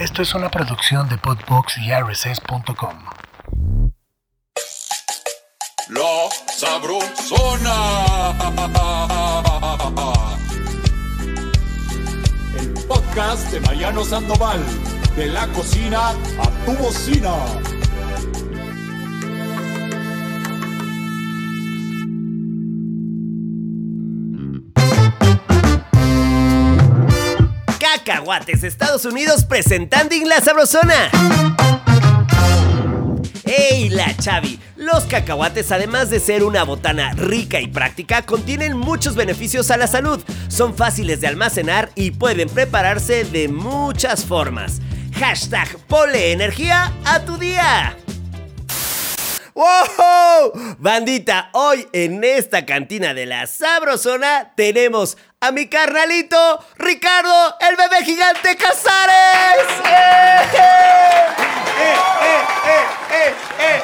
Esto es una producción de Podbox y RSS.com. La Sabrosona. El podcast de Mariano Sandoval. De la cocina a tu bocina. Cacahuates, Estados Unidos presentando en la sabrosona. ¡Ey, la Chavi! Los cacahuates, además de ser una botana rica y práctica, contienen muchos beneficios a la salud. Son fáciles de almacenar y pueden prepararse de muchas formas. Hashtag Pole Energía a tu día. ¡Wow! Bandita, hoy en esta cantina de la Sabrosona tenemos a mi carnalito Ricardo, el bebé gigante Casares. ¡Eh, eh,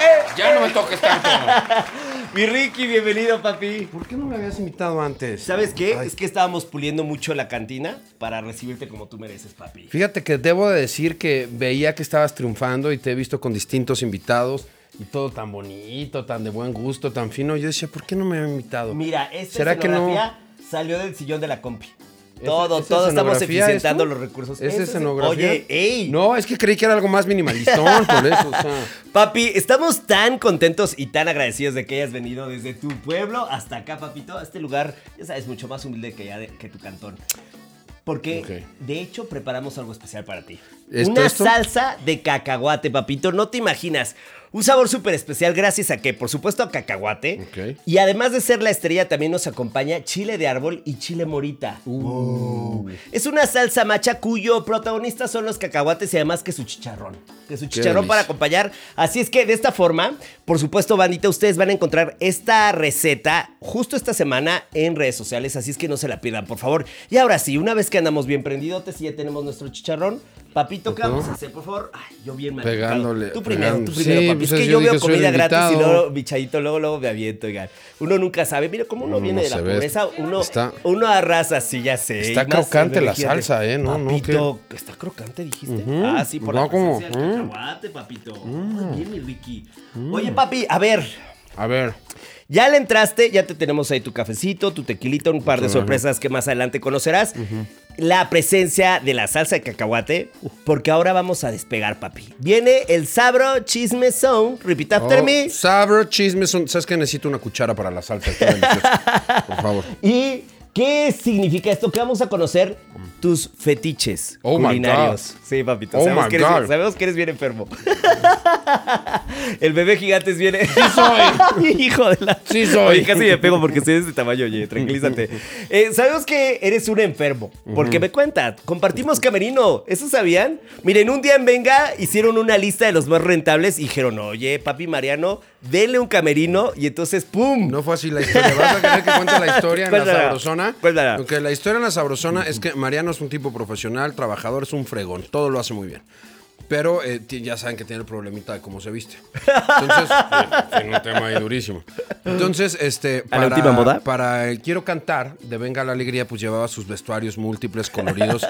eh, Ya no me toques tanto. Mi Ricky, bienvenido, papi. ¿Por qué no me habías invitado antes? ¿Sabes qué? Ay. Es que estábamos puliendo mucho la cantina para recibirte como tú mereces, papi. Fíjate que debo de decir que veía que estabas triunfando y te he visto con distintos invitados y todo tan bonito, tan de buen gusto, tan fino. Yo decía, ¿por qué no me había invitado? Mira, esta ¿Será que no? Salió del sillón de la compi. Todo, ¿Es todo estamos eficientando esto? los recursos. ¿Es escenografía? Oye, ey. No, es que creí que era algo más minimalistón, por eso, o sea. Papi, estamos tan contentos y tan agradecidos de que hayas venido desde tu pueblo hasta acá, papito, a este lugar, ya sabes, mucho más humilde que, ya de- que tu cantón. Porque, de hecho, preparamos algo especial para ti. ¿Esto, Una esto? salsa de cacahuate, papito, no te imaginas. Un sabor súper especial gracias a que, por supuesto, a cacahuate. Y además de ser la estrella, también nos acompaña chile de árbol y chile morita. Uh. Es una salsa macha cuyo protagonista son los cacahuates y además que su chicharrón. Que su chicharrón para acompañar. Así es que de esta forma, por supuesto, bandita, ustedes van a encontrar esta receta justo esta semana en redes sociales. Así es que no se la pierdan, por favor. Y ahora sí, una vez que andamos bien prendidotes y ya tenemos nuestro chicharrón, papito, ¿qué vamos a hacer, por favor? Ay, yo bien mal. Pegándole, Tú primero, tú pegando. primero, Sí, papi. pues es que yo veo comida gratis y luego, bichadito, luego, luego me aviento, oigan. Uno nunca sabe. Mira, cómo uno No, viene no de la pobreza, uno, Está- uno arrasa, sí, ya sé. Está crocante la salsa, ¿eh? No, no, Papito, está crocante, dijiste. Ah, sí, por Va la como- presencia del mm. cacahuate, papito. Muy bien, mi Ricky. Oye, papi, a ver. A ver, Ya le entraste, ya te tenemos ahí tu cafecito, tu tequilita, un par de sorpresas que más adelante conocerás. La presencia de la salsa de cacahuate, porque ahora vamos a despegar, papi. Viene el sabro chisme zone. Repeat after Oh, me. Sabro, chisme, son- ¿sabes que necesito una cuchara para la salsa? Por favor. ¿Y qué significa esto? Que vamos a conocer tus fetiches Oh my culinarios. Sí, papito. Oh sabemos, my que eres, God. sabemos que eres bien enfermo. El bebé gigante es bien. Sí soy. Hijo de la. Sí soy. Oye, casi me pego porque soy de este tamaño, oye, tranquilízate. Eh, sabemos que eres un enfermo. Porque me cuenta, compartimos camerino. ¿Eso sabían? Miren, un día en Venga hicieron una lista de los más rentables y dijeron, oye, papi Mariano, denle un camerino. Y entonces, ¡pum! No fue así la historia. ¿Vas a querer que cuente la historia en la Cuéntala. Sabrosona? Cuéntala. Porque la historia en la Sabrosona es que Mariano es un tipo profesional, trabajador, es un fregón. Todo lo hace muy bien. Pero eh, ya saben que tiene el problemita de cómo se viste. Entonces, eh, tiene un tema ahí durísimo. Entonces, este. ¿A la última moda? Para el Quiero Cantar de Venga la Alegría, pues llevaba sus vestuarios múltiples, coloridos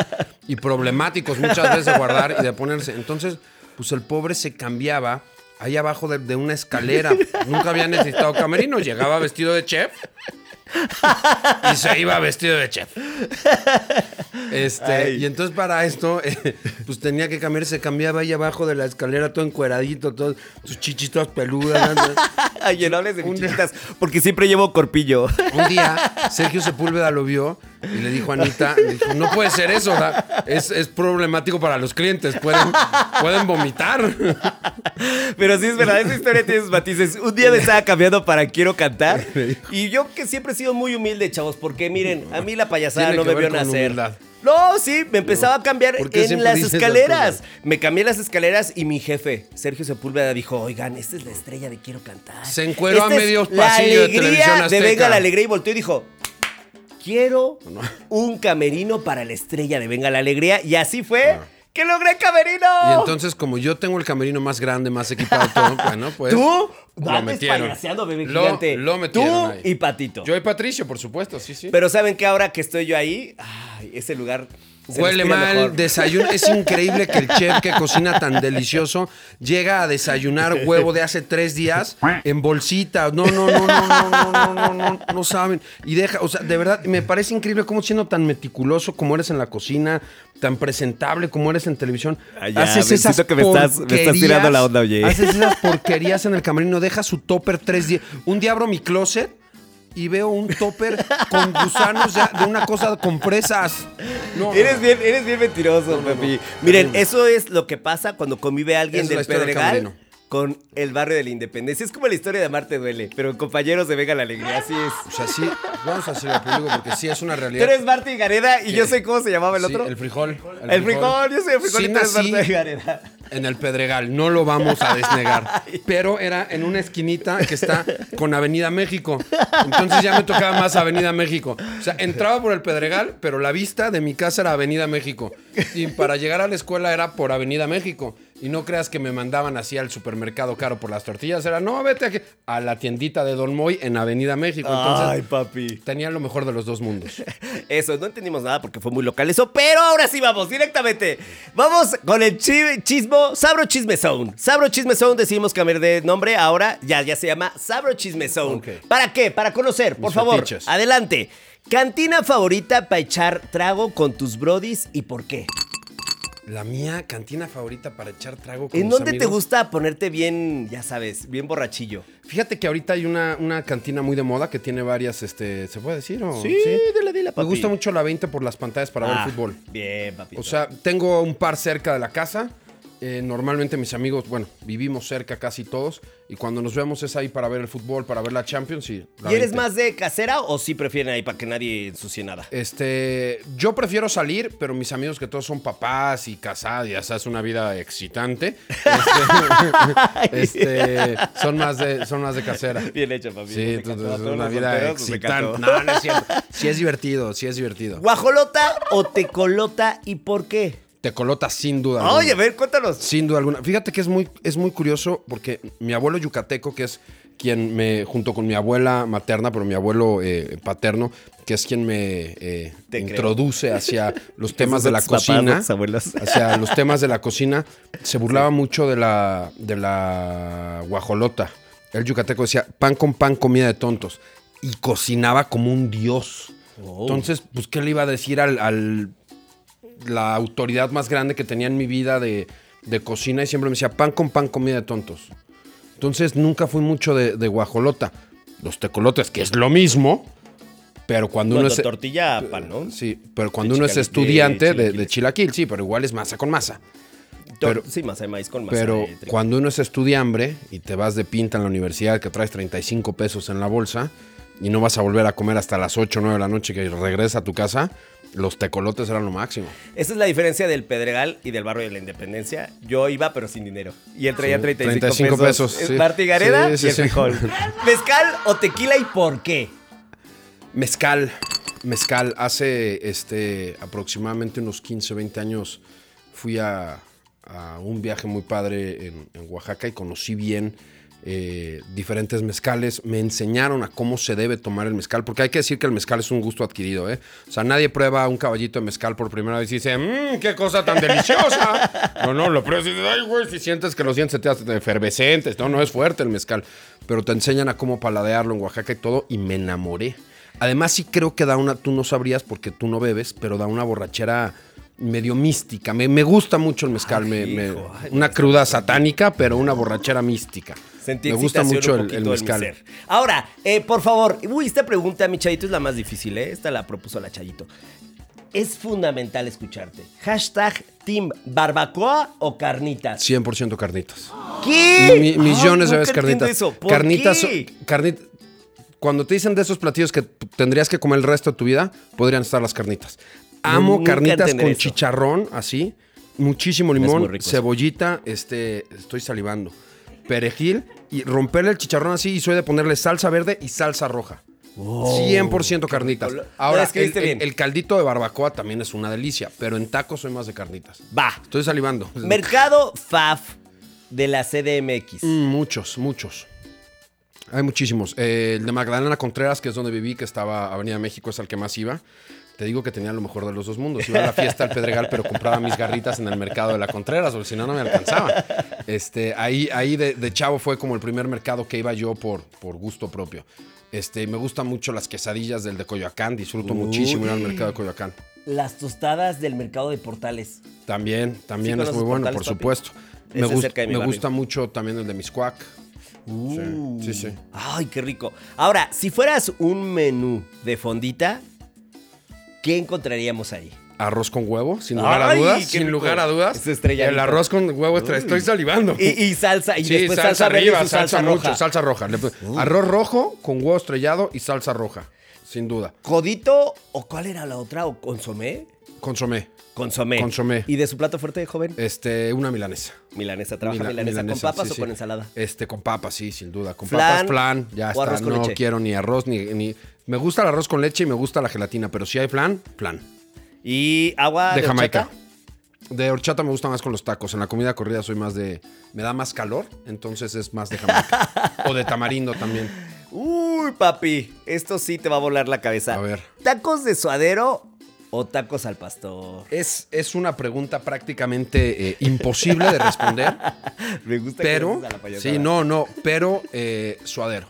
y problemáticos muchas veces de guardar y de ponerse. Entonces, pues el pobre se cambiaba ahí abajo de, de una escalera. Nunca había necesitado camerino. Llegaba vestido de chef y se iba vestido de chef. Este, Ay. y entonces para esto, eh, pues tenía que cambiar, se cambiaba ahí abajo de la escalera, todo encueradito, todo, sus chichitos peludas. hables de chiquitas, porque siempre llevo corpillo. Un día, Sergio Sepúlveda lo vio y le dijo a Anita, le dijo, no puede ser eso, es, es problemático para los clientes, pueden, pueden vomitar. Pero sí es verdad, esa historia tiene sus matices. Un día me estaba cambiando para Quiero Cantar. Y yo que siempre he sido muy humilde, chavos, porque miren, a mí la payasada Tiene no me vio nacer. humildad. No, sí, me empezaba a cambiar ¿Por qué en las escaleras. Me cambié las escaleras y mi jefe, Sergio Sepúlveda, dijo, oigan, esta es la estrella de Quiero Cantar. Se encueró a Esta es medio la pasillo de Televisión de Azteca". Venga la Alegría y volteó y dijo, quiero un camerino para la estrella de Venga la Alegría. Y así fue que logré camerino. Y entonces, como yo tengo el camerino más grande, más equipado, todo, bueno, pues. Tú lo metieron. bebé Lo- gigante. Lo metieron Tú ahí. y Patito. Yo y Patricio, por supuesto, sí, sí. Pero saben que ahora que estoy yo ahí, ay, ese lugar Se Huele mal, mejor. desayuno. Es increíble que el chef que cocina tan delicioso llega a desayunar huevo de hace tres días en bolsita. No, no, no, no, no, no, no, no, no, no saben. Y deja, o sea, de verdad, me parece increíble cómo siendo tan meticuloso como eres en la cocina, tan presentable como eres en televisión. Ya, me siento que me estás- me estás tirando la onda, oye. Haces esas porquerías en el camerino, deja su topper tres días. Un día abro mi closet y veo un topper con gusanos de, de una cosa con fresas. No, no, Eres bien, eres bien mentiroso, Pepi. Miren, eso es lo que pasa cuando convive alguien Es del Pedregal. Con el barrio de la Independencia. Es como la historia de Amarte Duele, pero compañeros de Venga la Alegría, así es. O sea, sí, vamos a hacer el público porque sí es una Tú realidad. eres Marta y Gareda y yo sé cómo se llamaba el Sí, otro. el frijol. El frijol, yo soy el frijol Sí y tú eres nací Marta y Gareda. en el Pedregal, no lo vamos a desnegar. Pero era en una esquinita que está con Avenida México. Entonces ya me tocaba más Avenida México. O sea, entraba por el Pedregal, pero la vista de mi casa era Avenida México. Y para llegar a la escuela era por Avenida México. Y no creas que me mandaban así al supermercado caro por las tortillas. Era, no, vete aquí, a la tiendita de Don Moy en Avenida México. Entonces, Ay, papi. tenía lo mejor de los dos mundos. Eso, no entendimos nada porque fue muy local eso, pero ahora sí vamos directamente. Vamos con el chi- chismo, Sabro Chisme Zone. Sabro Chisme Zone, decidimos cambiar de nombre, ahora ya, ya se llama Sabro Chisme Zone. ¿Para qué? Para conocer, por Mis favor. fetiches. Adelante. Cantina favorita para echar trago con tus brodis y por qué. La mía cantina favorita para echar trago con ¿En dónde te gusta ponerte bien, ya sabes, bien borrachillo? Fíjate que ahorita hay una, una cantina muy de moda que tiene varias, este, ¿se puede decir? O, dile, dile, Me papi. gusta mucho la 20 por las pantallas para Ah, ver fútbol. Bien, papi. O sea, tengo un par cerca de la casa. Eh, normalmente mis amigos, bueno, vivimos cerca casi todos. Y cuando nos vemos es ahí para ver el fútbol, para ver la Champions. Y, la ¿Y eres 20. más de casera o sí prefieren ahí para que nadie ensucie nada? Este, yo prefiero salir, pero mis amigos que todos son papás y casados, ya sabes, una vida excitante, este, este, son más de, son más de casera. Bien hecho, papi. Sí, entonces es una vida nos excitante. No, no es cierto. Sí es divertido, sí es divertido. ¿Guajolota o tecolota y por qué? Te colota sin duda. alguna. Oye, a ver, cuéntanos. Sin duda alguna. Fíjate que es muy, es muy curioso porque mi abuelo yucateco, que es quien me, junto con mi abuela materna, pero mi abuelo eh, paterno, que es quien me eh, creo. introduce hacia los temas de la papás, cocina. abuelos. Hacia los temas de la cocina. Se burlaba mucho de la, de la guajolota. El yucateco decía, pan con pan, comida de tontos. Y cocinaba como un dios. Oh. Entonces, pues, ¿qué le iba a decir al, al- la autoridad más grande que tenía en mi vida de, de cocina? Y siempre me decía, pan con pan, comida de tontos. Entonces, nunca fui mucho de, de guajolota. Los tecolotes, que es lo mismo, pero cuando uno es... tortilla pan, ¿no? Sí, pero cuando De uno es estudiante de de, chilaquil, sí, pero igual es masa con masa. Pero- sí, masa de maíz con masa Pero de cuando uno es estudiambre y te vas de pinta en la universidad que traes 35 pesos en la bolsa y no vas a volver a comer hasta las 8 o 9 de la noche que regresas a tu casa, los tecolotes eran lo máximo. Esa es la diferencia del Pedregal y del barrio de la Independencia. Yo iba, pero sin dinero. Y él traía Sí, 35, 35 pesos. pesos, Es sí. Gareda Sí, y el frijol. ¿Mezcal o tequila y por qué? Mezcal, mezcal. Hace este, aproximadamente unos 15, 20 años fui a, a un viaje muy padre en, en Oaxaca y conocí bien eh, diferentes mezcales. Me enseñaron a cómo se debe tomar el mezcal, porque hay que decir que el mezcal es un gusto adquirido. ¿eh? O sea, nadie prueba un caballito de mezcal por primera vez y dice, mmm, qué cosa tan deliciosa. no, no, lo pruebas y dices, ay, güey, si sientes que los dientes se te hacen efervescentes. No, no es fuerte el mezcal. Pero te enseñan a cómo paladearlo en Oaxaca y todo, y me enamoré. Además, sí creo que da una, tú no sabrías porque tú no bebes, pero da una borrachera medio mística. Me, me gusta mucho el mezcal, me- me- hijo, ay, una cruda satánica, pero una borrachera mística. Sentí me gusta mucho un el, el mezcal. Ahora, eh, por favor, uy, esta pregunta, mi chayito, es la más difícil, ¿eh? Esta la propuso la chayito. Es fundamental escucharte. Hashtag Team Barbacoa o Carnitas. 100% carnitas. ¿Qué? Mi- millones de veces carnitas. eso. ¿Por carnitas, qué? carnit- cuando te dicen de esos platillos que tendrías que comer el resto de tu vida, podrían estar las carnitas. Amo nunca carnitas con eso. chicharrón, así, muchísimo limón, cebollita, este, estoy salivando, perejil y romperle el chicharrón así y soy de ponerle salsa verde y salsa roja. 100% carnitas. Ahora, Lo escribiste el, el- bien. el caldito de barbacoa también es una delicia, pero en tacos soy más de carnitas. Va. Estoy salivando. Mercado FAF de la CDMX. Mm, muchos, muchos. Hay muchísimos. Eh, el de Magdalena Contreras, que es donde viví, que estaba Avenida México, es al que más iba. te digo que tenía lo mejor de los dos mundos. Iba a la fiesta al Pedregal, pero compraba mis garritas en el mercado de la Contreras, porque si no, no me alcanzaba. Este, ahí ahí de, de chavo fue como el primer mercado que iba yo por, por gusto propio. Este, me gustan mucho las quesadillas del de Coyoacán, disfruto muchísimo ir al mercado de Coyoacán. Las tostadas del mercado de Portales. También, también Sí, es muy bueno, Portales, por papi. supuesto. Ese Me, gust- me gusta mucho también el de Miscuac. Uh. Sí, sí, sí. Ay, qué rico. Ahora, si fueras un menú de fondita, ¿qué encontraríamos ahí? Arroz con huevo, sin lugar a dudas. Sin rico. lugar a dudas. Es. El arroz con huevo, estoy salivando. Y, y salsa, y sí, después salsa, salsa, verde y arriba, su salsa, salsa, mucho, roja. salsa roja. Arroz rojo con huevo estrellado y salsa roja, sin duda. ¿Codito o cuál era la otra? ¿O consomé? Consomé, Consomé. Consomé. ¿Y de su plato fuerte, joven? este, una milanesa. Milanesa. ¿Trabaja Mila- milanesa, con papas sí, o sí. con ensalada? Este, con papas, sí, sin duda. Con Flan papas, flan, ya o está. arroz con no leche. quiero ni arroz ni, ni. Me gusta el arroz con leche y me gusta la gelatina, pero si hay flan, flan. ¿Y agua de, de Jamaica. horchata? De horchata me gusta más con los tacos. En la comida corrida soy más de. Me da más calor, entonces es más de Jamaica. o de tamarindo también. Uy, papi, esto sí te va a volar la cabeza. A ver. ¿Tacos de suadero o tacos al pastor? Es, es una pregunta prácticamente eh, imposible de responder, Me gusta pero. a la payasada. Sí, no, no, pero eh, suadero.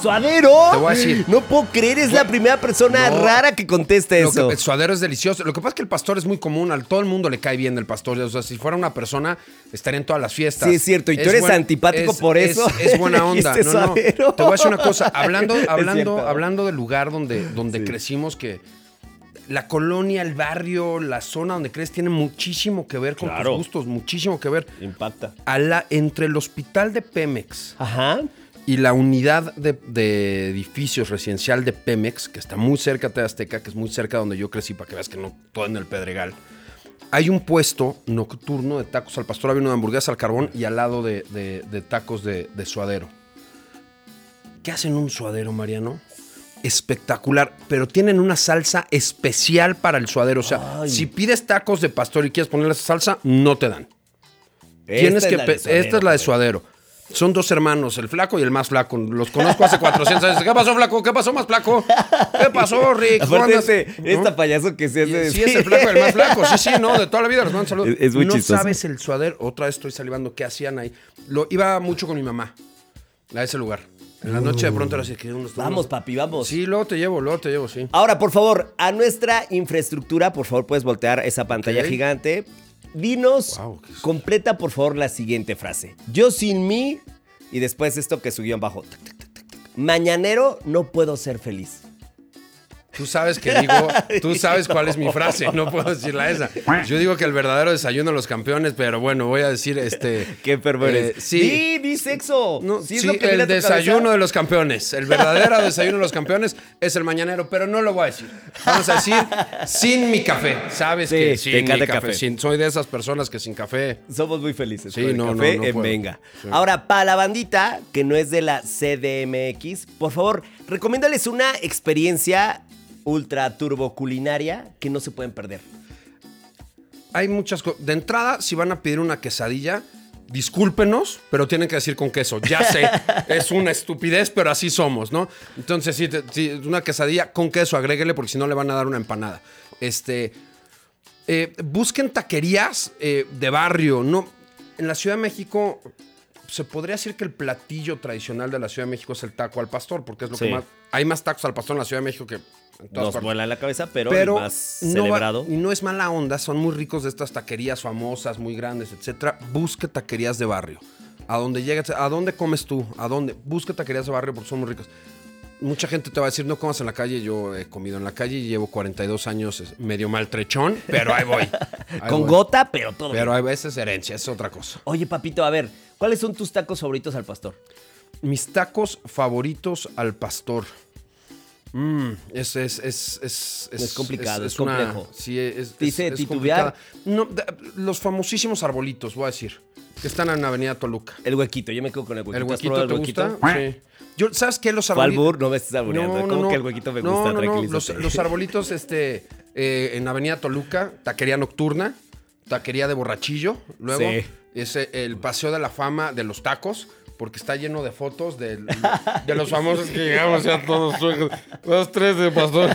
¿Suadero? Te voy a decir. No puedo creer, es la primera persona No. rara que contesta eso. que- el suadero es delicioso. Lo que pasa es que el pastor es muy común. A todo el mundo le cae bien el pastor. O sea, si fuera una persona, estaría en todas las fiestas. Sí, es cierto. Y tú eres antipático por eso. Es, es buena onda. No, no. Te voy a decir una cosa. Hablando, Es hablando, hablando del lugar donde, donde crecimos, que la colonia, el barrio, la zona donde crees tiene muchísimo que ver con Claro. tus gustos. Muchísimo que ver. Impacta. A la- entre el hospital de Pemex Ajá. y la unidad de, de edificios residencial de Pemex, que está muy cerca de Azteca, que es muy cerca donde yo crecí, para que veas que no todo en el Pedregal. Hay un puesto nocturno de tacos al pastor, había una hamburguesa al carbón y al lado de, de- de tacos de, de suadero. ¿Qué hacen un suadero, Mariano? Espectacular, pero tienen una salsa especial para el suadero. O sea, Ay. si pides tacos de pastor y quieres ponerle esa salsa, no te dan. Tienes Esta que es la de pe- suadero, esta es la de suadero. Son dos hermanos, el flaco y el más flaco. Los conozco hace 400 años. ¿Qué pasó, flaco? ¿Qué pasó, más flaco? ¿Qué pasó, Rick? ¿Cómo Aparte, andas? este, ¿No? esta payaso que se hace. Sí, es el flaco y el más flaco. Sí, sí, no, de toda la vida les mando saludos. Es- es muy no chistoso. sabes el suadero. Otra vez estoy salivando. ¿Qué hacían ahí? Lo, iba mucho con mi mamá a ese lugar. En la noche de pronto así que unos... Vamos, papi, vamos. Sí, luego te llevo, luego te llevo, sí. Ahora, por favor, a nuestra infraestructura, por favor, puedes voltear esa pantalla gigante. Dinos, completa por favor la siguiente frase. Yo sin mí, y después esto que subió en bajo. Mañanero no puedo ser feliz. Tú sabes que digo, tú sabes cuál es mi frase, no puedo decirla esa. Yo digo que el verdadero desayuno de los campeones, pero bueno, voy a decir este. Qué eres. eh, sí. Di sexo. No, Sí, sí, el desayuno cabeza. de los campeones. El verdadero desayuno de los campeones es el mañanero, pero no lo voy a decir. Vamos a decir sin mi café. Sabes Sí, que sin mi café. café. sin- soy de esas personas que sin café. Somos muy felices. Sí, con el no, no, café no en. Venga. Sí. Ahora, para la bandita que no es de la CDMX, por favor, recomiéndales una experiencia ultra turbo culinaria que no se pueden perder. Hay muchas cosas. De entrada, si van a pedir una quesadilla, discúlpenos, pero tienen que decir con queso. Ya sé, es una estupidez, pero así somos, ¿no? Entonces, si, si una quesadilla con queso, agréguele, porque si no le van a dar una empanada. Este. eh, busquen taquerías eh, de barrio. No, en la Ciudad de México se podría decir que el platillo tradicional de la Ciudad de México es el taco al pastor, porque es lo Sí. que más. Hay más tacos al pastor en la Ciudad de México que en todas Nos partes vuela la cabeza, pero, pero el más no va- celebrado. y no es mala onda, son muy ricos de estas taquerías famosas, muy grandes, etcétera. Busque taquerías de barrio. A donde llegues, a dónde comes tú, a dónde. Busque taquerías de barrio porque son muy ricas. Mucha gente te va a decir, no comas en la calle. Yo he comido en la calle y llevo 42 años medio maltrechón, pero ahí voy. Ahí Con voy. gota, pero todo. Pero bien. hay veces herencia, es otra cosa. Oye, papito, a ver, ¿cuáles son tus tacos favoritos al pastor? Mis tacos favoritos al pastor. Mm, es, es, es, es, Es complicado, es complejo. sí, es, Dice titubear. No, los famosísimos arbolitos, voy a decir, que están en Avenida Toluca. El huequito, yo me quedo con el huequito. ¿El ¿Has huequito te el gusta? Sí. Yo, ¿Sabes qué? Los arbolitos... albur, no me estés albureando. ¿Cómo que el huequito me No, gusta? No, no. Los, los arbolitos este, eh, en Avenida Toluca, taquería nocturna, taquería de borrachillo. Luego Sí. es eh, el Paseo de la Fama de los tacos, porque está lleno de fotos de, los famosos que llegamos ya todos. Dos, tres de pastor.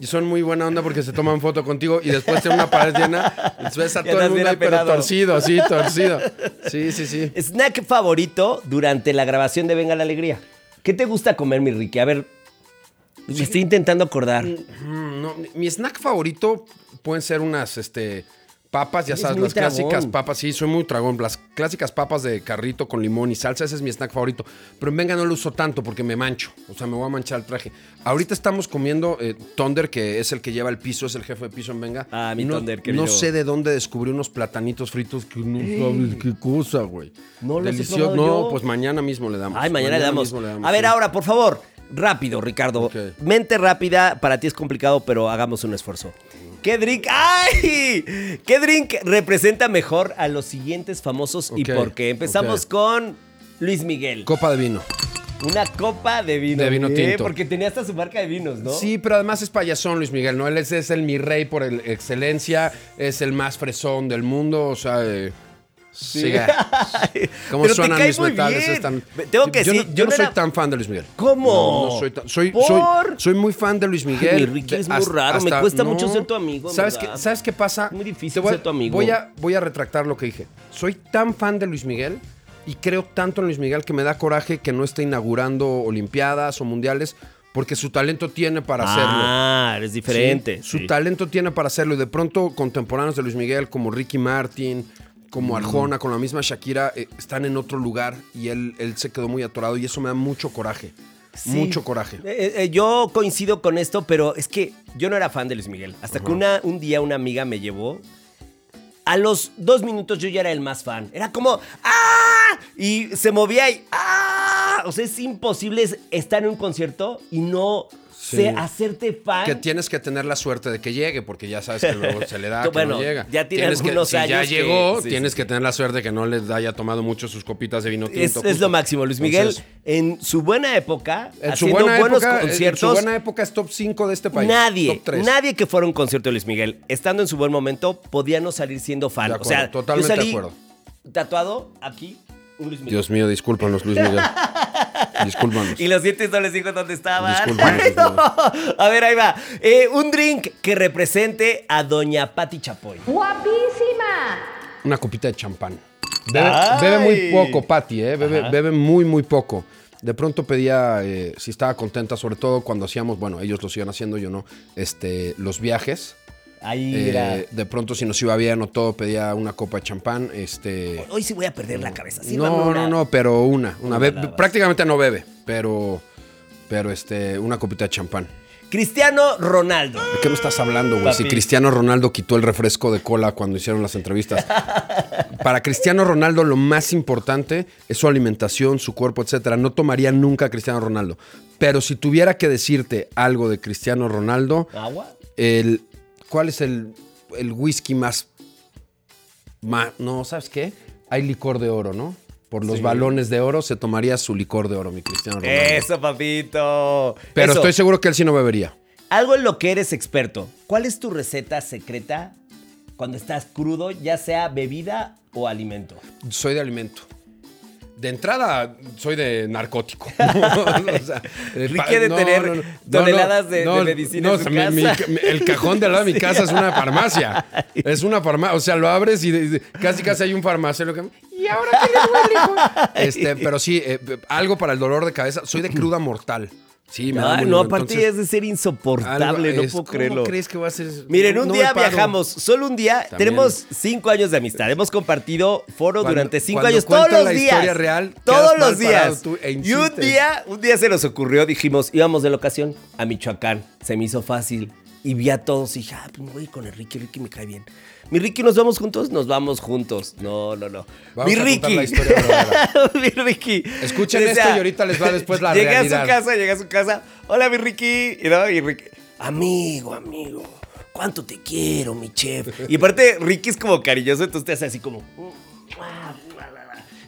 y son muy buena onda porque se toman foto contigo y después tienen una pared llena ves a todo el mundo ahí, pero torcido, así, torcido. Sí, sí, sí. Snack favorito durante la grabación de Venga la Alegría. ¿Qué te gusta comer, mi Ricky? A ver, me estoy intentando acordar. Mm, no, mi snack favorito pueden ser unas, este, papas, ya sabes, las clásicas papas. Sí, soy muy tragón. Las clásicas papas de carrito con limón y salsa, ese es mi snack favorito. Pero en Venga no lo uso tanto porque me mancho. O sea, me voy a manchar el traje. Ahorita estamos comiendo eh, Thunder, que es el que lleva el piso, es el jefe de piso en Venga. Ah, mi no, Thunder, querido. No sé de dónde descubrí unos platanitos fritos que no sabes qué cosa, güey. No los he Delicioso. No, yo. pues mañana mismo le damos. Ay, mañana, le damos. mismo le damos, A ver, sí. ahora, por favor, rápido, Ricardo. Mente rápida, para ti es complicado, pero hagamos un esfuerzo. ¿Qué drink? ¡Ay! ¿Qué drink representa mejor a los siguientes famosos y por qué? Empezamos con Luis Miguel. Copa de vino. Una copa de vino. De vino tinto. Porque tenía hasta su marca de vinos, ¿no? Sí, pero además es payasón Luis Miguel, ¿no? Él es, es el mi rey por el- excelencia, es el más fresón del mundo, o sea... eh, siga. ¿Cómo Pero te suenan cae muy metales? bien. Es tan- Tengo que yo decir, no, yo yo no no soy era- tan fan de Luis Miguel. ¿Cómo? No, no soy tan... Soy, ¿Por? soy, soy muy fan de Luis Miguel. mi Ricky De- es muy raro, me cuesta mucho ser tu amigo, en ¿Sabes verdad. qué, ¿Sabes qué pasa? Es muy difícil Te voy ser tu amigo. Voy a, voy a retractar lo que dije. Soy tan fan de Luis Miguel y creo tanto en Luis Miguel que me da coraje que no esté inaugurando Olimpiadas o Mundiales porque su talento tiene para hacerlo. Ah, eres diferente. Sí, Su sí. talento tiene para hacerlo. Y de pronto, contemporáneos de Luis Miguel, como Ricky Martin. Como Arjona, con la misma Shakira, eh, están en otro lugar y él, él se quedó muy atorado. Y eso me da mucho coraje. Sí. Mucho coraje. Eh, eh, yo coincido con esto, pero es que yo no era fan de Luis Miguel. Hasta que una, un día una amiga me llevó. A los dos minutos yo ya era el más fan. Era como ¡Ah! Y se movía y ¡Ah! O sea, es imposible es- estar en un concierto y no Sí. sé, hacerte fan. Que tienes que tener la suerte de que llegue, porque ya sabes que luego se le da, que Bueno, no llega. ya tiene Tienes que- algunos si ya años que- llegó, sí, tienes sí. que tener la suerte de que no le haya tomado mucho sus copitas de vino tinto. es, lo máximo. Luis Miguel, Entonces, en su buena época, en su buena buenos época, en conciertos. su buena época es top 5 de este país. Nadie, Top 3. nadie que fuera a un concierto de Luis Miguel, estando en su buen momento, podía no salir siendo fan. De o acuerdo, sea, totalmente yo de acuerdo. tatuado aquí. Dios mío, discúlpanos, Luis Miguel. discúlpanos. Y los dientes no les digo dónde estaban. No. A ver, ahí va. Eh, un drink que represente a Doña Patti Chapoy. ¡Guapísima! Una copita de champán. Bebe, muy poco, Patty, ¿eh? Bebe, bebe muy, muy poco. De pronto pedía, eh, si estaba contenta, sobre todo cuando hacíamos, bueno, ellos lo siguen haciendo, yo no, este, los viajes. Ahí Eh, era. de pronto, si nos iba bien o todo, pedía una copa de champán. Este, Hoy sí voy a perder la cabeza. Sí, no, no, no, pero una. una prácticamente no bebe, pero, pero este, una copita de champán. Cristiano Ronaldo. ¿De qué me estás hablando, güey? Si. Cristiano Ronaldo quitó el refresco de cola cuando hicieron las entrevistas. Para Cristiano Ronaldo lo más importante es su alimentación, su cuerpo, etcétera. No tomaría nunca a Cristiano Ronaldo. Pero si tuviera que decirte algo de Cristiano Ronaldo, ¿Agua? el, ¿cuál es el, el whisky más, ma- No, ¿sabes qué? Hay licor de oro, ¿no? Por los balones de oro se tomaría su licor de oro, mi Cristiano Ronaldo. Eso, papito. Pero Eso. estoy seguro que él sí no bebería. Algo en lo que eres experto. ¿Cuál es tu receta secreta cuando estás crudo, ya sea bebida o alimento? Soy de alimento. De entrada, soy de narcótico. O sea, tener toneladas de- de medicina en su mi- el cajón de al lado de mi casa es una farmacia. Es una farmacia. O sea, lo abres y casi casi hay un farmacéutico que... ¿Y ahora qué le duele, hijo?" Este, pero sí, eh, algo para el dolor de cabeza. Soy de cruda mortal. Sí, me da Ay, muy no, duro. aparte Entonces, es de ser insoportable, algo no es- puedo ¿cómo creerlo. crees que va a ser? Miren, un no me día paro. viajamos, solo un día. También. Tenemos cinco años de amistad. Hemos compartido foro Cuando- durante cinco cuando años, todos los la días. historia real, todos quedas mal los días. tú e y un insistes. día, un día se nos ocurrió, dijimos, íbamos de locación a Michoacán. Se me hizo fácil. Y vi a todos y dije, ah, pues me voy con el Ricky, Ricky me cae bien. Mi Ricky, ¿nos vamos juntos? Nos vamos juntos. No, no, no. Vamos Mi a Ricky. la historia verdadera. mi Ricky. Escuchen esto y ahorita les va después la llegué realidad. a su casa, llegué a su casa. Hola, mi Ricky. Y, no, y Ricky. Amigo, amigo. ¿Cuánto te quiero, mi chef? Y aparte, Ricky es como cariñoso, entonces te hace así como.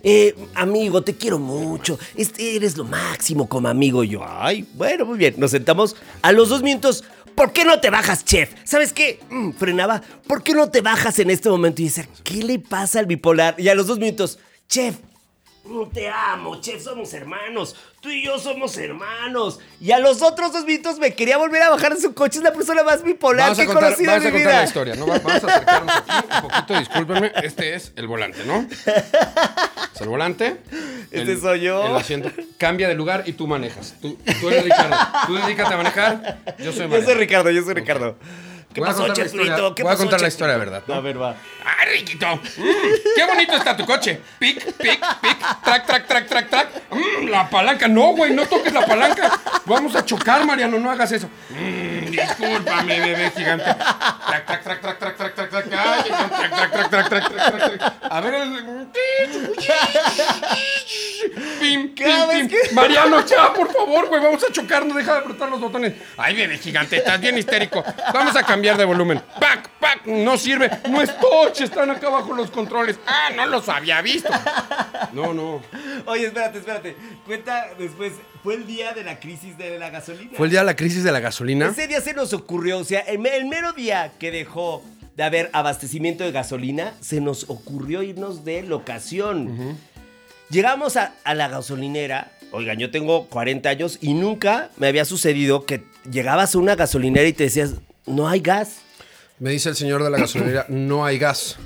Eh, amigo, te quiero mucho. Este, eres lo máximo como amigo. Y yo, ay, bueno, muy bien. Nos sentamos a los dos minutos. ¿Por qué no te bajas, chef? ¿Sabes qué? Mm, frenaba. ¿Por qué no te bajas en este momento? Y dice, ¿qué le pasa al bipolar? Y a los dos minutos, chef, "Mm, Te amo, chef, somos hermanos. Tú y yo somos hermanos. Y a los otros dos minutos me quería volver a bajar de su coche. Es la persona más bipolar Vamos que a he contar, conocido vamos en a mi contar vida. la historia, ¿no? Va- Vamos a acercarnos aquí un poquito, discúlpenme. Este es el volante, ¿no? Es el volante. Este el- soy yo. El asiento. Cambia de lugar y tú manejas. Tú, tú eres Ricardo. Tú dedícate a manejar. Yo soy Yo Mariano. soy Ricardo, yo soy Ricardo. ¿Qué voy pasó, a Chespirito? Voy a contar la historia, ¿verdad? ¿no? A ver, va. ¡Ay, riquito! ¡Qué bonito está tu coche! Pic, pic, pic, track, track, track, track, track. La palanca. No, güey, no toques la palanca. Vamos a chocar, Mariano, no hagas eso. Mm, discúlpame, bebé gigante. Track, track, track, track, track, track, track, track. Ay, track, track, track, track, track, track, track. A ver el... Pim, pim, pim. Mariano, ya, por favor, güey, vamos a chocar. No deja de apretar los botones. Ay, bebé gigante, estás bien histérico. Vamos a cambiar de volumen. Pac, pac, no sirve. No es touch, están acá abajo los controles. Ah, no los había visto. No, no. Oye, espérate, espérate. Cuenta después. Fue el día de la crisis de la gasolina. Fue el día de la crisis de la gasolina. Ese día se nos ocurrió, o sea, el, me- el mero día que dejó de haber abastecimiento de gasolina, se nos ocurrió irnos de locación. Llegamos a, a la gasolinera. Oigan, yo tengo 40 años y nunca me había sucedido que llegabas a una gasolinera y te decías, no hay gas. Me dice el señor de la gasolinera, no hay gas.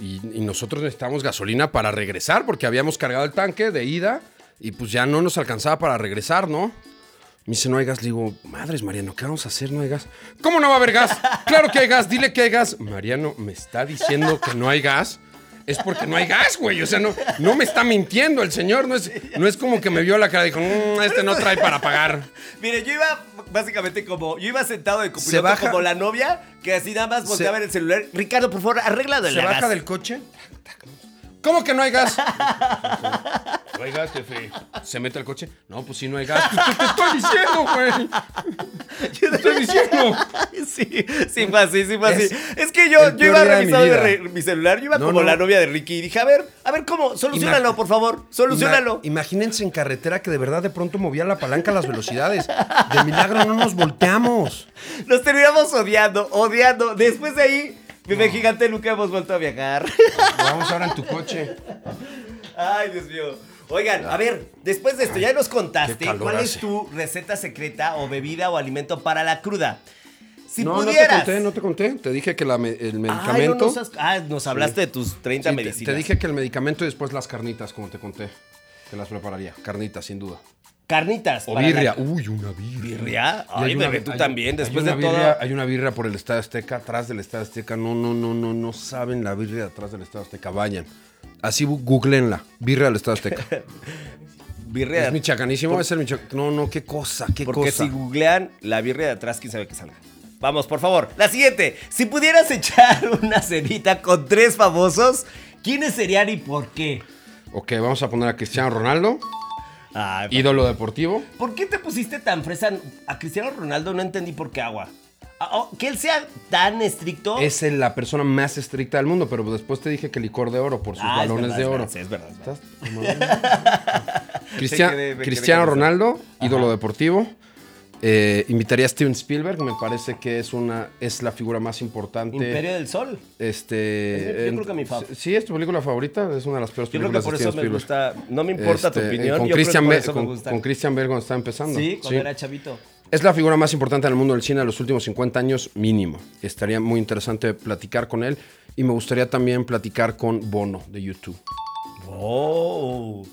Y, y nosotros necesitamos gasolina para regresar porque habíamos cargado el tanque de ida y pues ya no nos alcanzaba para regresar, ¿no? Me dice, no hay gas. Le digo, madres, Mariano, ¿qué vamos a hacer? No hay gas. ¿Cómo no va a haber gas? Claro que hay gas, dile que hay gas. Mariano, ¿me está diciendo que no hay gas? Es porque no hay gas, güey. O sea, no, no me está mintiendo el señor. No es, no es como que me vio la cara y dijo, "Mm, este no trae para pagar. Mire, yo iba básicamente como, yo iba sentado de copiloto Se baja- como la novia, que así nada más volteaba Se- en el celular. Ricardo, por favor, arregla de Se la baja gas. del coche. ¿Cómo que no hay gas? No hay gas, jefe. Se mete al coche. No, pues sí, no hay gas. Pues te, estoy diciendo, güey. Te estoy diciendo. Sí, sí fue así, sí fue así. Es Es, que yo, yo iba mi revisando re- mi celular, yo iba No, como no. la novia de Ricky y dije, a ver, a ver cómo, solucionalo, por favor, solucionalo. Ima- imagínense en carretera que de verdad de pronto movía la palanca a las velocidades. De milagro no nos volteamos. Nos terminamos odiando, odiando. Después de ahí, bebé gigante, nunca hemos vuelto a viajar. Vamos ahora en tu coche. Ay, Dios mío. Oigan, a ver, después de esto, ya nos contaste cuál es tu receta secreta o bebida o alimento para la cruda. Si no, pudieras. no te conté, no te conté. Te dije que la el Ay, no medicamento. nos has- ah, nos hablaste de tus 30 Sí, te- medicinas. te, dije que el medicamento y después las carnitas, como te conté. Que las prepararía. Carnitas, sin duda. Carnitas. O para birria. Uy, una birria. ¿Birria? Ay, una- bebé, tú hay- también, después de todo. birria- Hay una birria por el Estadio Azteca, atrás del Estadio Azteca. No, no, no, no, no saben la birria de atrás del Estadio Azteca. Vayan. Así googleenla. Birria del Estadio Azteca. Birria. es michacanísimo. Es el michoacán. No, no, qué cosa, qué Porque cosa. si googlean la birria de atrás, quién sabe qué salga. Vamos, por favor. La siguiente. Si pudieras echar una cenita con tres famosos, ¿quiénes serían y por qué? Ok, vamos a poner a Cristiano Ronaldo, Ay, ídolo deportivo. ¿Por qué te pusiste tan fresa a Cristiano Ronaldo? No entendí por qué agua. Ah, oh, que él sea tan estricto. Es la persona más estricta del mundo, pero después te dije que licor de oro por sus Ah, es balones verdad, de oro. es verdad, es verdad. ¿Estás? Cristia- Me quedé- Cristiano. Ronaldo, ídolo deportivo. Eh, invitaría a Steven Spielberg, me parece que es una es la figura más importante. Imperio del Sol. Este, yo creo que mi fav. Sí, es tu película favorita, es una de las peores Yo creo que películas por de eso me gusta. No me importa tu Este, opinión. Con yo creo que Christian, Bale- con, con Christian Bale cuando está empezando. Sí, cuando Sí. era chavito. Es la figura más importante en el mundo del cine de los últimos 50 años mínimo. Estaría muy interesante platicar con él y me gustaría también platicar con Bono de YouTube. Oh.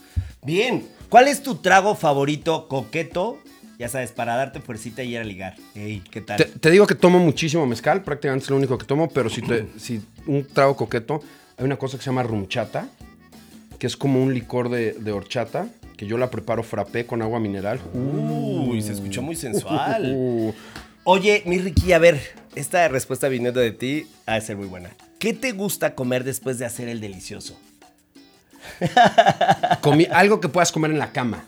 Bien. ¿Cuál es tu trago favorito coqueto? Ya sabes, para darte fuercita y ir a ligar. Ey, ¿qué tal? Te, te digo que tomo muchísimo mezcal, prácticamente es lo único que tomo, pero si, te- si un trago coqueto, hay una cosa que se llama rumchata, que es como un licor de, de horchata, que yo la preparo frappé con agua mineral. Uy, se escuchó muy sensual. Uh, Oye, mi Ricky, a ver, esta respuesta viniendo de ti ha de ser muy buena. ¿Qué te gusta comer después de hacer el delicioso? comí algo que puedas comer en la cama.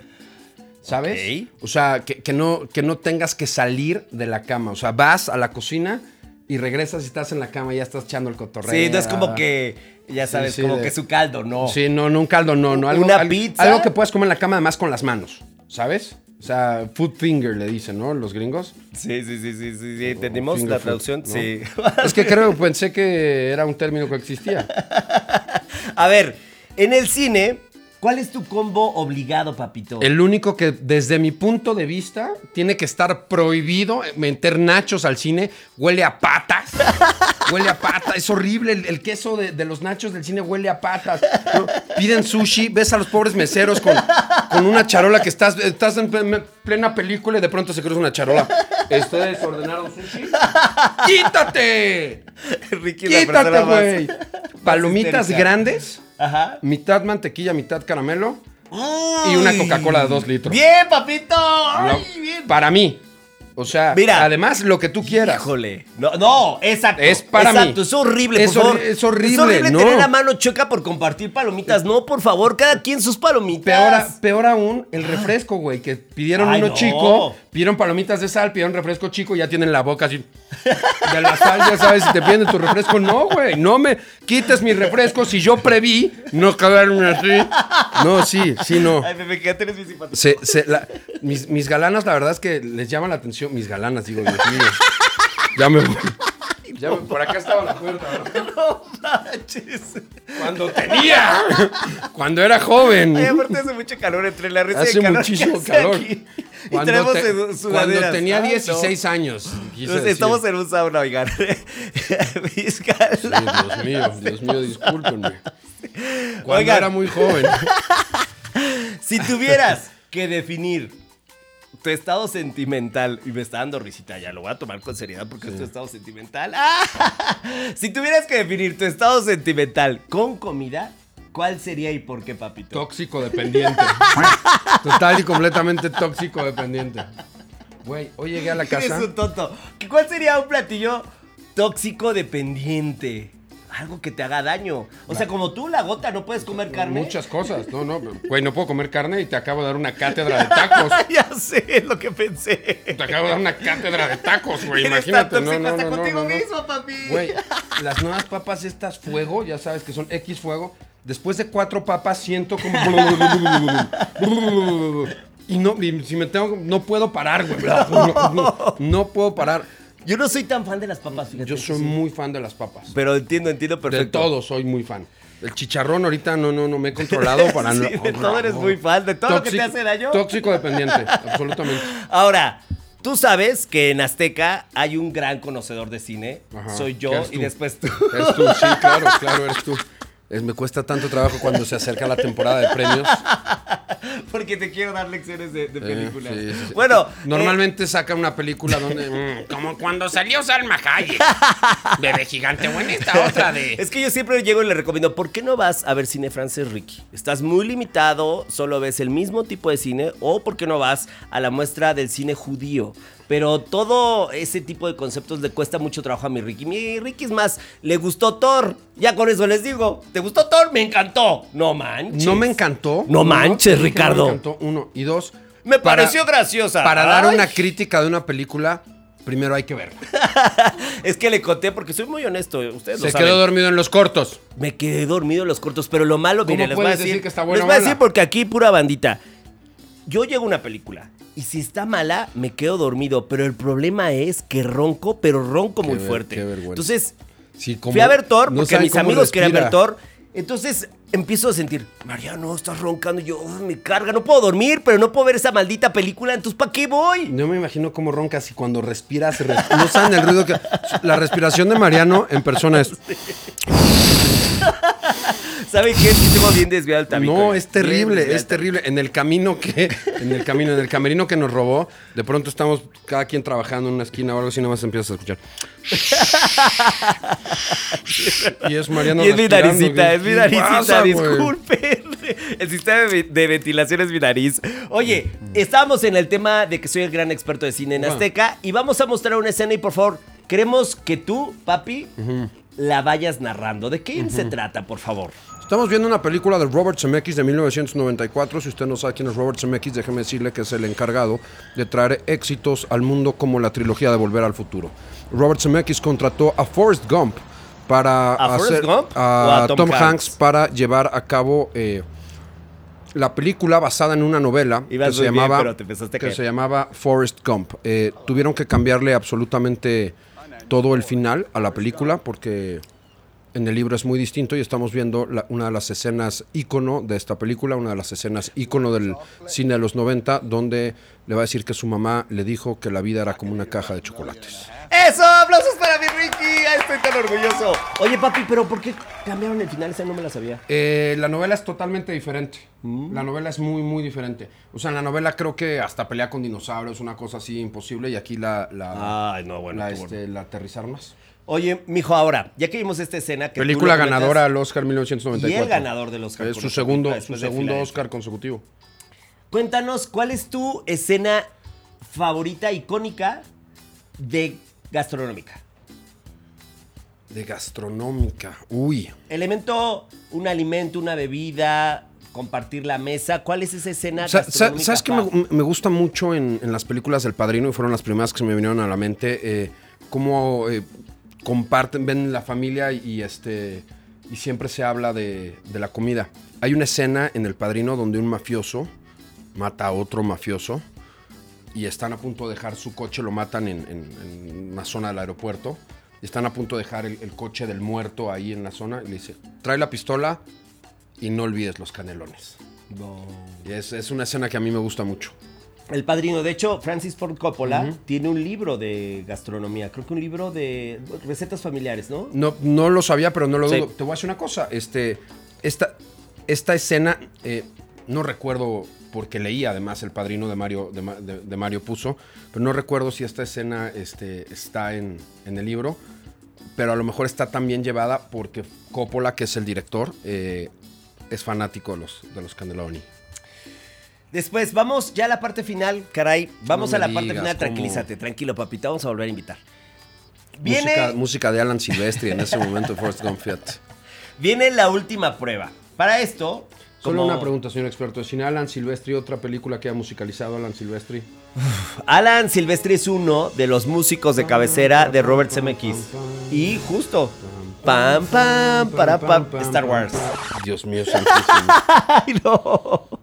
¿Sabes? O sea, que, que no, que no tengas que salir de la cama. O sea, vas a la cocina y regresas y estás en la cama y ya estás echando el cotorreo. Sí, no es como que, ya sabes, sí, como de- que su caldo, no. Sí, no, no un caldo, no, no. Algo, ¿Una pizza? Algo que puedas comer en la cama además con las manos, ¿sabes? O sea, food finger le dicen, ¿no? Los gringos. Sí, sí, sí, sí, sí, sí. ¿Entendimos Finger la food, traducción? ¿no? Sí. Es que creo, pensé que era un término que existía. A ver, En el cine, ¿cuál es tu combo obligado, papito? El único que, desde mi punto de vista, tiene que estar prohibido meter nachos al cine. Huele a patas. Huele a patas. Es horrible. El, el queso de, de los nachos del cine huele a patas. ¿no? Piden sushi. Ves a los pobres meseros con, con una charola que estás, estás en ple- plena película y de pronto se cruza una charola. ¿Ustedes ordenaron sushi? ¡Quítate! Ricky, la ¡Quítate, güey! Palomitas grandes, Ajá. mitad mantequilla, mitad caramelo y una. Coca-Cola de dos litros. Bien, papito. Ay, bien. Para mí. O sea, Mira. además lo que tú quieras. Híjole. No, no, exacto. Es para mí. exacto, Es horrible, Es por favor. horri- es horrible, Es horrible no. tener la mano choca por compartir palomitas. No, por favor, cada quien sus palomitas. Peor, a- peor aún, el refresco, güey, que pidieron Ay, uno no. chico, pidieron palomitas de sal, pidieron refresco chico ya tienen la boca así. De la sal, ya sabes, si te piden tu refresco. No, güey, no me quites mi refresco si yo preví no caberme así. No, sí, sí, no. Ay, Pepe, que eres mi. Se- se- la- mis, mis galanas, la verdad es que les llama la atención. Mis galanas, digo, Dios mío. Ya me voy. Ya me- por acá estaba la puerta. ¿no? No manches. Cuando tenía. Cuando era joven. Ay, aparte hace mucho calor entre la risa y Hace el calor. muchísimo que hace calor. aquí. Y Cuando, tenemos te- sudaderas. cuando tenía Ay, 16 no. años. quise Entonces, decir. estamos en un sauna, oigan. Mis Sí, galas. Dios mío, Dios mío, discúlpenme. Cuando Oigan. era muy joven. Si tuvieras que definir tu estado sentimental, y me está dando risita, ya lo voy a tomar con seriedad porque es tu estado sentimental. ¡Ah! Si tuvieras que definir tu estado sentimental con comida, ¿cuál sería y por qué, papito? Tóxico dependiente. Total y completamente tóxico dependiente. Güey, hoy llegué a la Eres casa. un tonto. ¿Cuál sería un platillo tóxico dependiente? Algo que te haga daño. O sea, como tú, la gota, no puedes comer carne. Muchas cosas. No, no. Güey, no puedo comer carne y te acabo de dar una cátedra de tacos. ya sé, es lo que pensé. Te acabo de dar una cátedra de tacos, güey. Imagínate. No, no, no, no, contigo mismo, papi. Güey, las nuevas papas estas fuego, ya sabes que son X fuego. Después de cuatro papas siento como... Y no, y si me tengo... No puedo parar, güey. No, no, no puedo parar. Yo no soy tan fan de las papas, fíjate. Yo soy sí. muy fan de las papas. Pero entiendo, entiendo perfecto. De todo soy muy fan. El chicharrón ahorita no, no, no me he controlado para Sí, no... de todo eres muy fan, de todo lo que te hace daño. Tóxico dependiente, absolutamente. Ahora, tú sabes que en Azteca hay un gran conocedor de cine. Ajá, Soy yo y después tú. Eres tú, sí, claro, claro, eres tú. Es, me cuesta tanto trabajo cuando se acerca la temporada de premios. Porque te quiero dar lecciones de, de Eh, películas. sí, sí, sí. Bueno, eh, Normalmente saca una película donde. mm, como cuando salió Salma Hayek. Bebé gigante. En esta otra de. Es que yo siempre llego y le recomiendo, ¿por qué no vas a ver cine francés, Ricky? Estás muy limitado, solo ves el mismo tipo de cine, o ¿por qué no vas a la muestra del cine judío? Pero todo ese tipo de conceptos le cuesta mucho trabajo a mi Ricky. Mi Ricky es más, le gustó Thor. Ya con eso les digo, ¿te gustó Thor? Me encantó. No manches. No me encantó. No manches, Ricardo. Me encantó, uno. Y dos. Me para- pareció graciosa. Para dar una crítica de una película, primero hay que verla. Es que le conté porque soy muy honesto, ustedes lo Se saben. quedó dormido en los cortos. Me quedé dormido en los cortos, pero lo malo, ¿Cómo mire, les voy a decir, decir que está buena les voy a decir porque aquí pura bandita. Yo llego a una película y si está mala, me quedo dormido, pero el problema es que ronco, pero ronco muy ver- fuerte. qué vergüenza. Entonces, Sí, como- fui a ver Thor no porque mis amigos querían ver respira. Thor. Entonces empiezo a sentir, Mariano, estás roncando. Yo, "Uf, me carga, no puedo dormir, pero no puedo ver esa maldita película. Entonces, ¿para qué voy? No me imagino cómo roncas y cuando respiras, res- no saben el ruido que. La respiración de Mariano en persona es. ¿Saben qué? Es que tengo bien desviado el tabique. No, es terrible, es terrible. En el camino que, en el camino, en el camerino que nos robó, de pronto estamos cada quien trabajando en una esquina o algo así, nada más empiezas a escuchar. y es Mariano. Y es mi respirando, naricita, ¿qué- es mi qué naricita, güey? disculpen. El sistema de, ventilación es mi nariz. Oye, estábamos en el tema de que soy el gran experto de cine en. Azteca y vamos a mostrar una escena y por favor, queremos que tú, papi, la vayas narrando. ¿De qué se trata, por favor? Estamos viendo una película de Robert Zemeckis de 1994. Si usted no sabe quién es Robert Zemeckis, déjeme decirle que es el encargado de traer éxitos al mundo como la trilogía de Volver al Futuro. Robert Zemeckis contrató a Forrest Gump para ¿A hacer Gump a, Tom Tom, Hanks? Hanks? para llevar a cabo eh, la película basada en una novela Ibas que se bien, llamaba que caer. se llamaba Forrest Gump. Eh, tuvieron que cambiarle absolutamente todo el final a la película porque En el libro es muy distinto y estamos viendo la- una de las escenas ícono de esta película, una de las escenas ícono del cine de los 90, donde le va a decir que su mamá le dijo que la vida era como una caja de chocolates. ¡Eso! ¡Aplausos para mi Ricky! ¡Ay, estoy tan orgulloso! Oye, papi, pero ¿por qué cambiaron el final? Esa no me la sabía. Eh, la novela es totalmente diferente. Mm. La novela es muy, muy diferente. O sea, en la novela creo que hasta pelea con dinosaurios, una cosa así imposible, y aquí la, la, Ay, no, bueno. la, este, la aterrizaron más. Oye, mijo, ahora, ya que vimos esta escena que Película comentas, ganadora al Oscar 1994. Y el ganador del Oscar Es su segundo, su segundo. Oscar consecutivo. Cuéntanos, ¿cuál es tu escena favorita, icónica de gastronómica? De gastronómica. Uy. Elemento, un alimento, una bebida, compartir la mesa. ¿Cuál es esa escena Sa- gastronómica? ¿Sabes qué pa? me, me gusta mucho en, en las películas del Padrino? Y fueron las primeras que se me vinieron a la mente. eh, cómo eh, comparten, ven la familia y este y siempre se habla de, de la comida. Hay una escena en El Padrino donde un mafioso mata a otro mafioso y están a punto de dejar su coche, lo matan en, en- en una zona del aeropuerto. Y están a punto de dejar el, el coche del muerto ahí en la zona. Y le dice, trae la pistola y no olvides los canelones. Y es, es una escena que a mí me gusta mucho. El padrino, de hecho, Francis Ford Coppola tiene un libro de gastronomía. Creo que un libro de recetas familiares, ¿no? No, no lo sabía, pero no lo Sí. dudo. Te voy a decir una cosa. Este, esta, esta escena, eh, no recuerdo, porque leí además El Padrino de Mario, de, Ma- de- de Mario Puzo, pero no recuerdo si esta escena este, está en, en el libro, pero a lo mejor está tan bien llevada porque Coppola, que es el director, eh, es fanático de los, de los Cannelloni. Después, vamos ya a la parte final, caray. Vamos No a la parte final, ¿cómo? tranquilízate, tranquilo, papita. Vamos a volver a invitar. Viene, Música, música de Alan Silvestri en ese momento, Forrest Gump, viene la última prueba. Para esto, Solo como una pregunta, señor experto. ¿Sin Alan Silvestri otra película que ha musicalizado Alan Silvestri? Alan Silvestri es uno de los músicos de cabecera de Robert Zemeckis. Y justo, pam, pam, para, pam, Star Wars. Dios mío, santísimo. ¡Ay, no!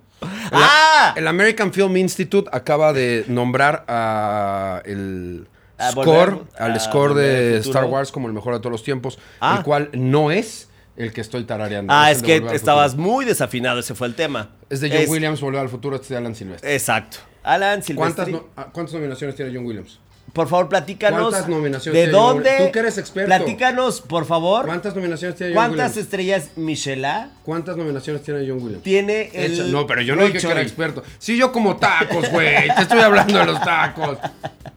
¡Ah! El American Film Institute acaba de nombrar a el A score, Volver- al score de. Star Wars como el mejor de todos los tiempos, Ah. el cual no es el que estoy tarareando. Ah, es que estabas Futuro. muy desafinado, ese fue el tema. Es de John Williams, Volver al Futuro, este es de Alan Silvestri. Exacto. Alan ¿Cuántas, Silvestri, no- ah, ¿Cuántas nominaciones tiene John Williams? Por favor, platícanos. ¿Cuántas nominaciones ¿De tiene dónde? Tú que eres experto. Platícanos, por favor. ¿Cuántas nominaciones tiene John ¿Cuántas Williams? estrellas Michelin ¿Cuántas nominaciones tiene John Williams? tiene el. Echa- No, pero yo no dije que era experto. Sí, yo como tacos, güey. Te estoy hablando de los tacos.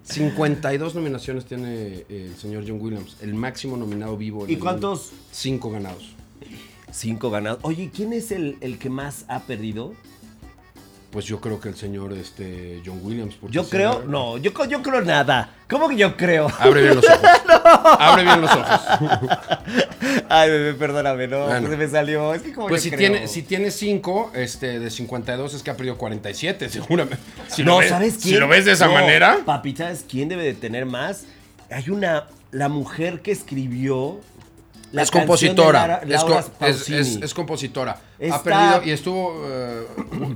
52 nominaciones tiene eh, el señor John Williams. El máximo nominado vivo. en ¿Y el cuántos? mundo. Cinco ganados. Cinco ganados. Oye, ¿quién es el, el que más ha perdido? Pues yo creo que el señor este, John Williams. Yo creo, no, yo, yo creo nada. ¿Cómo que yo creo? Abre bien los ojos. Abre bien los ojos. Ay, bebé, perdóname, no, Bueno. se me salió. Es que como Pues yo si creo. tiene, si tiene 5 este, de 52 es que ha perdido 47, seguramente. Si no, ves, ¿sabes quién? Si lo ves de esa No, manera. Papi, ¿sabes quién debe de tener más? Hay una, la mujer que escribió la es compositora. es, Pausini. compositora. Ha perdido y estuvo eh,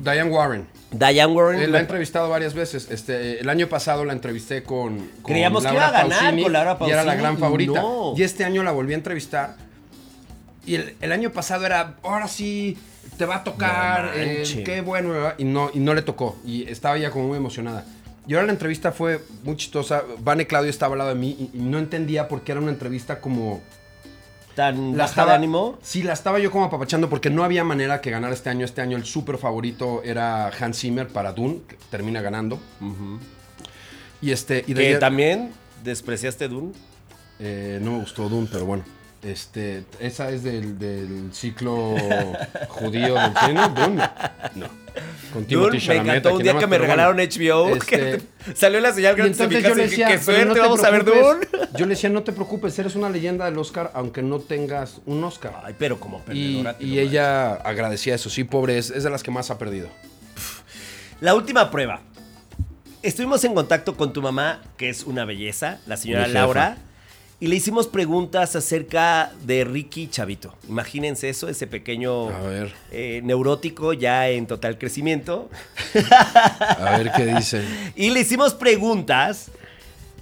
Diane Warren. Diane Warren. Eh, la he entrevistado varias veces. Este, el año pasado la entrevisté con, con Creíamos que iba a ganar Pausini con Laura Y era la Pausini, gran favorita. no. Y este año la volví a entrevistar. Y el, el año pasado era, ahora sí, te va a tocar, No eh, qué bueno. Y no, y no le tocó. Y estaba ya como muy emocionada. Y ahora la entrevista fue muy chistosa. Vane Claudio estaba al lado de mí y, y no entendía por qué era una entrevista como... tan La baja estaba, de ánimo. Sí, la estaba yo como apapachando porque no había manera que ganara este año. Este año el súper favorito era Hans Zimmer para Dune, que termina ganando. Y este... Y de Que ayer- también despreciaste Dune. eh, no me gustó Dune, pero bueno. Este, esa es del, del ciclo judío del cine, Dune. No. Con Dune me encantó un día que me regalaron bueno. HBO. Este, que salió la señal y gratis en mi entonces casa yo le y dije, qué "Pero suerte, no te vamos a ver Dune. preocupes". Yo le decía, no te preocupes, eres una leyenda del Oscar aunque no tengas un Oscar. Ay, pero como Y, perdedora. y lo ella agradecía eso. Sí, pobre, es, es de las que más ha perdido. La última prueba. Estuvimos en contacto con tu mamá, que es una belleza, la señora Mi jefa. Laura, y le hicimos preguntas acerca de Ricky Chavito. Imagínense eso, ese pequeño A ver. eh, neurótico ya en total crecimiento. A ver qué dice. Y le hicimos preguntas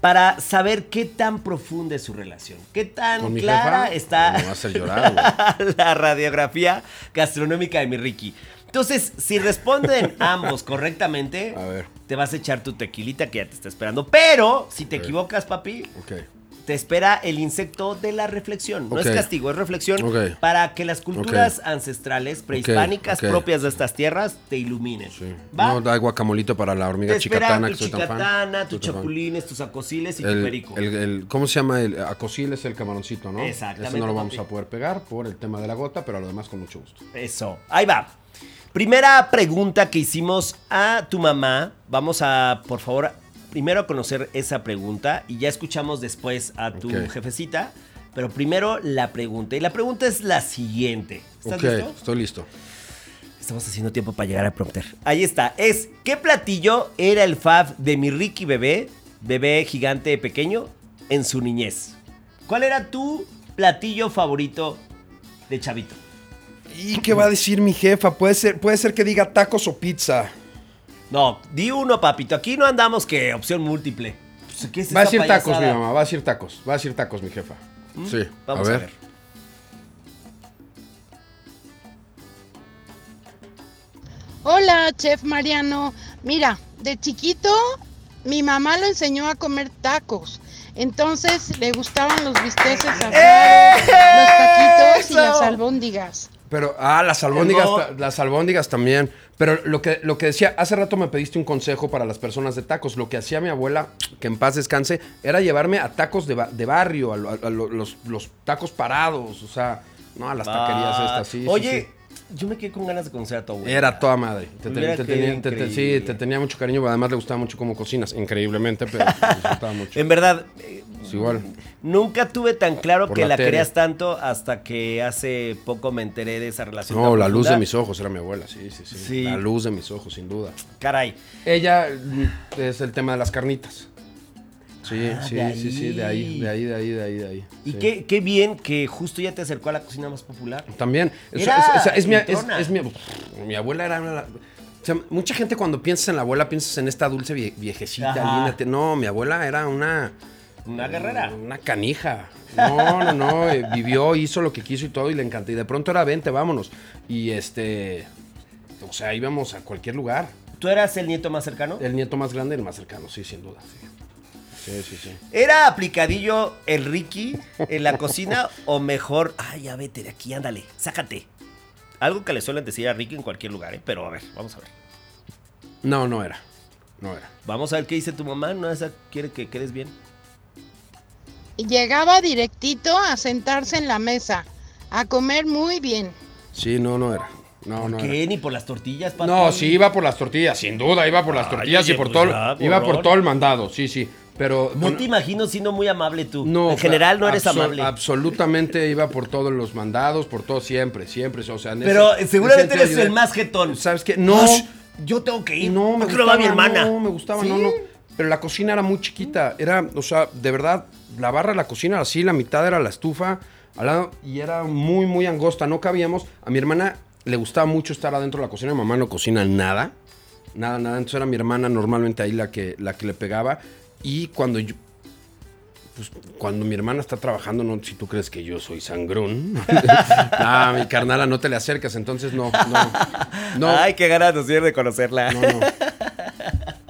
para saber qué tan profunda es su relación, qué tan ¿Con mi clara jefa? está Me va a hacer llorar, la radiografía gastronómica de mi Ricky. Entonces, si responden ambos correctamente, A ver. te vas a echar tu tequilita que ya te está esperando. Pero si te equivocas, papi, Ok. Te espera el insecto de la reflexión. No es castigo, es reflexión Ok. para que las culturas ancestrales prehispánicas propias de estas tierras te iluminen. Sí. ¿Va? No, da guacamolito para la hormiga te chicatana, tu que soy tan fan. chicatana, tus tan fan. chapulines, tus acosiles y tu El, perico. el- el- ¿Cómo se llama? El acosil es el camaroncito, ¿no? Exactamente, Ese no lo vamos papi. a poder pegar por el tema de la gota, pero a lo demás con mucho gusto. Eso. Ahí va. Primera pregunta que hicimos a tu mamá. Vamos a, por favor, primero a conocer esa pregunta y ya escuchamos después a tu jefecita. Pero primero la pregunta. Y la pregunta es la siguiente. ¿Estás listo? estoy listo. Estamos haciendo tiempo para llegar a prompter. Ahí está. Es, ¿qué platillo era el fab de mi Ricky bebé, bebé gigante pequeño, en su niñez? ¿Cuál era tu platillo favorito de chavito? ¿Y qué va a decir mi jefa? Puede ser, puede ser que diga tacos o pizza. No, di uno, papito. Aquí no andamos que opción múltiple. Pues, ¿qué es Va a decir tacos, mi mamá. Va a decir tacos. Va a decir tacos, mi jefa. Sí. Vamos a ver. Hola, chef Mariano. Mira, de chiquito mi mamá lo enseñó a comer tacos. Entonces le gustaban los bisteces asados, los taquitos y las albóndigas. Pero, ah, las albóndigas, No. ta- las albóndigas también. Pero lo que, lo que decía, hace rato me pediste un consejo para las personas de tacos. Lo que hacía mi abuela, que en paz descanse, era llevarme a tacos de, de barrio, a, a lo- los, los tacos parados, o sea, no a las taquerías estas, sí. sí, Oye, sí. Yo me quedé con ganas de conocer a tu abuela. Era toda madre. Te, te- Mira te qué tenía, te- te- sí, te tenía mucho cariño, además le gustaba mucho cómo cocinas, increíblemente, pero me disfrutaba mucho. En verdad, Es igual. nunca tuve tan claro Por que la la, querías tanto hasta que hace poco me enteré de esa relación. No, la luz de mis ojos era mi abuela, sí, sí, sí, Sí. La luz de mis ojos, sin duda. Caray. Ella mm, es el tema de las carnitas. Sí, Ah, sí, sí, sí, de ahí, de ahí, de ahí, de ahí, de ahí. Y sí. qué, qué bien que justo ya te acercó a la cocina más popular. También. Era es- es- es mi, es- mi, mi abuela era una- o sea, mucha gente cuando piensas en la abuela piensas en esta dulce vie- viejecita, linda. No, mi abuela era una... Una guerrera. Una canija. No, no, no. eh, vivió, hizo lo que quiso y todo y le encantó. Y de pronto era, vente, vámonos. Y este... O sea, íbamos a cualquier lugar. ¿Tú eras el nieto más cercano? El nieto más grande, el más cercano, sí, sin duda. Sí, sí, sí. sí. ¿Era aplicadillo el Ricky en la cocina o mejor, ay, ya vete de aquí, ándale, sácate? Algo que le suelen decir a Ricky en cualquier lugar, ¿eh? Pero a ver, vamos a ver. No, no era. No era. Vamos a ver qué dice tu mamá, ¿no? Esa quiere que quedes bien. Y llegaba directito a sentarse en la mesa, a comer muy bien. Sí, no, no era. No, no ¿Qué? era. Ni por las tortillas. No, sí iba por las tortillas, sin duda, iba por las Ay, tortillas oye, y por pues todo, ya, iba por todo el mandado, sí, sí. Pero No te imagino siendo muy amable tú. no, en general no eres amable. Absolutamente iba por todos los mandados, por todo siempre, siempre, o sea, en Pero ese- seguramente ese eres el más jetón. ¿Sabes qué? No. Yo tengo que ir. No, me ¿Por qué no va gustaba, mi hermana? No, me gustaba, ¿Sí? no, no. Pero la cocina era muy chiquita. Era, o sea, de verdad, la barra de la cocina era así, la mitad era la estufa, al lado, y era muy, muy angosta. No cabíamos. A mi hermana le gustaba mucho estar adentro de la cocina. Mi mamá no cocina nada. Nada, nada. Entonces era mi hermana normalmente ahí la que, la que le pegaba. Y cuando yo. Pues cuando mi hermana está trabajando, no si tú crees que yo soy sangrón. ah, mi carnala, no te le acercas, entonces no, no. No, Ay, qué ganas nos de conocerla. no, no.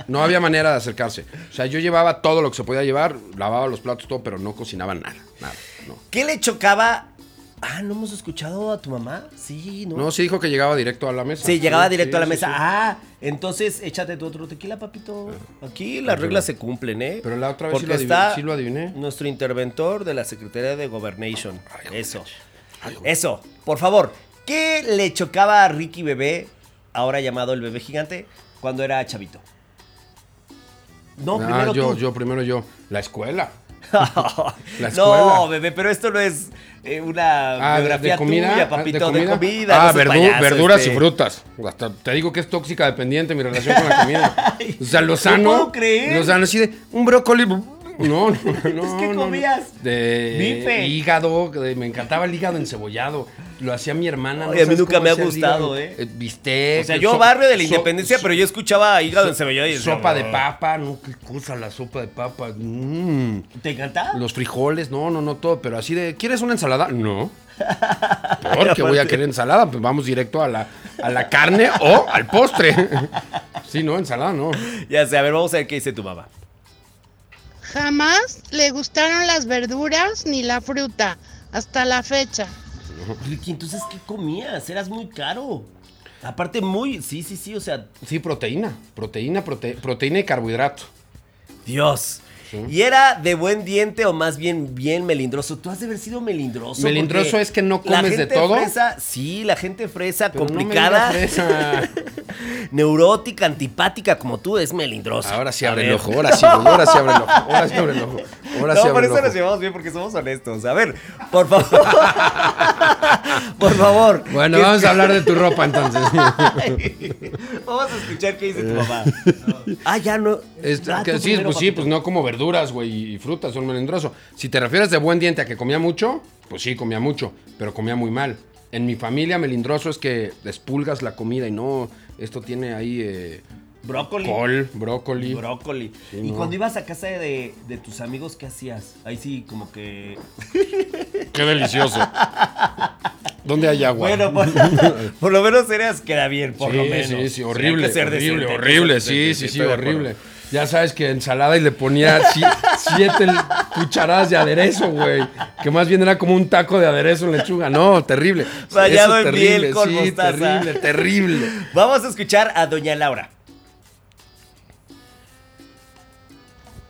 No había manera de acercarse. O sea, yo llevaba todo lo que se podía llevar, lavaba los platos, todo, pero no cocinaba nada. Nada. No, ¿Qué le chocaba? Ah, ¿no hemos escuchado a tu mamá? Sí, ¿no? no sí dijo que llegaba directo a la mesa. Sí, llegaba directo sí, a la sí, mesa. Ah, entonces échate tu otro tequila, papito. Aquí las reglas se cumplen, ¿eh? Pero la otra vez sí Porque lo adiviné, está sí lo adiviné. nuestro interventor de la Secretaría de Governation. Ay, Eso. Ay. Eso. Por favor, ¿qué le chocaba a Ricky Bebé, ahora llamado el bebé gigante, cuando era chavito? No, Ah, primero yo, tú. yo, primero yo. La escuela. no, escuela. bebé, pero esto no es eh, una Ah, de- biografía de comida. tuya, ah, papito, de comida. Ah, no verdu- payaso, verduras este. y frutas. Hasta te digo que es tóxica dependiente mi relación con la comida. O sea, lo no sano. puedo creer. Lo sano, así de un brócoli. No, no, no. ¿Qué no, no. comías? De Bife. hígado, de- me encantaba el hígado encebollado. Lo hacía mi hermana. no Ay, a mí nunca me ha gustado, hígado. ¿eh? Bistec. O sea, yo so- barrio de la so- independencia, so- pero yo escuchaba hígado encebollado y decía, Sopa de papa, no, qué cosa la sopa de papa. Mm. ¿Te encanta? Los frijoles, no, no, no todo, pero así de, ¿quieres una ensalada? No. ¿Por qué voy a querer ensalada? Pues vamos directo a la, a la carne o al postre. Sí, no, ensalada no. Ya sé, a ver, vamos a ver qué dice tu mamá. Jamás le gustaron las verduras ni la fruta, hasta la fecha. Ricky, entonces, ¿qué comías? Eras muy caro. Aparte, muy. Sí, sí, sí, o sea, Sí, proteína. Proteína, prote- proteína y carbohidrato. Dios. ¿Y era de buen diente o más bien bien melindroso? Tú has de haber sido melindroso. Melindroso es que no la comes de gente todo. Fresa, sí, la gente fresa, Pero no complicada, digas fresa. neurótica, antipática como tú, es melindroso. Ahora sí abre el ojo, ahora sí, ahora sí abre el ojo, ahora sí abre el ojo. Ahora no, sí por abre el eso ojo. nos llevamos bien, porque somos honestos. A ver, por favor. por favor. Bueno, ¿Qué- vamos a hablar de tu ropa entonces. Vamos a escuchar qué dice tu mamá. ah, ya no. Este, Ah, que sí, primero, pues sí, pues no como verduras, güey, y frutas, son melindroso. Si te refieres de buen diente a que comía mucho, pues sí, comía mucho, pero comía muy mal. En mi familia, melindroso es que despulgas la comida y no, esto tiene ahí eh, Brócoli. col, brócoli. Brócoli. Sí, y no. cuando ibas a casa de, de tus amigos, ¿qué hacías? Ahí sí, como que. Qué delicioso. ¿Dónde hay agua? Bueno, por, por lo menos eras queda bien, por sí, lo menos. sí, sí, horrible, horrible, horrible, sí, sí, sí, horrible. Ya sabes que ensalada y le ponía si- siete cucharadas de aderezo, güey. Que más bien era como un taco de aderezo en lechuga. No, terrible. Rallado Eso en terrible, miel con sí, mostaza. terrible, terrible. Vamos a escuchar a Doña Laura.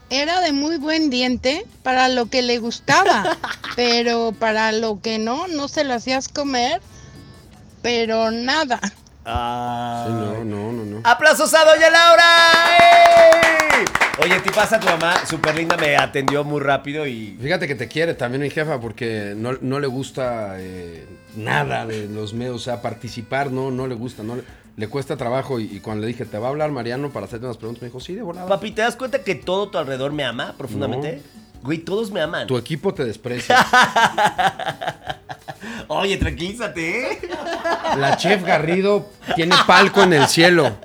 Era de muy buen diente para lo que le gustaba, pero para lo que no, no se lo hacías comer, pero nada. Ah. Sí, no, no, no, no. ¡Aplausos a Doña Laura! ¡Ey! Oye, ti pasa tu mamá, súper linda, me atendió muy rápido y. Fíjate que te quiere también mi jefa porque no, no le gusta eh, nada de los medios, o sea, participar no, no le gusta, no le, le cuesta trabajo y, y cuando le dije, ¿te va a hablar Mariano para hacerte unas preguntas? Me dijo, sí, de volada. Papi, ¿te das cuenta que todo tu alrededor me ama profundamente? Güey, todos me aman. Tu equipo te desprecia. Oye, tranquilízate, ¿eh? La chef Garrido tiene palco en el cielo.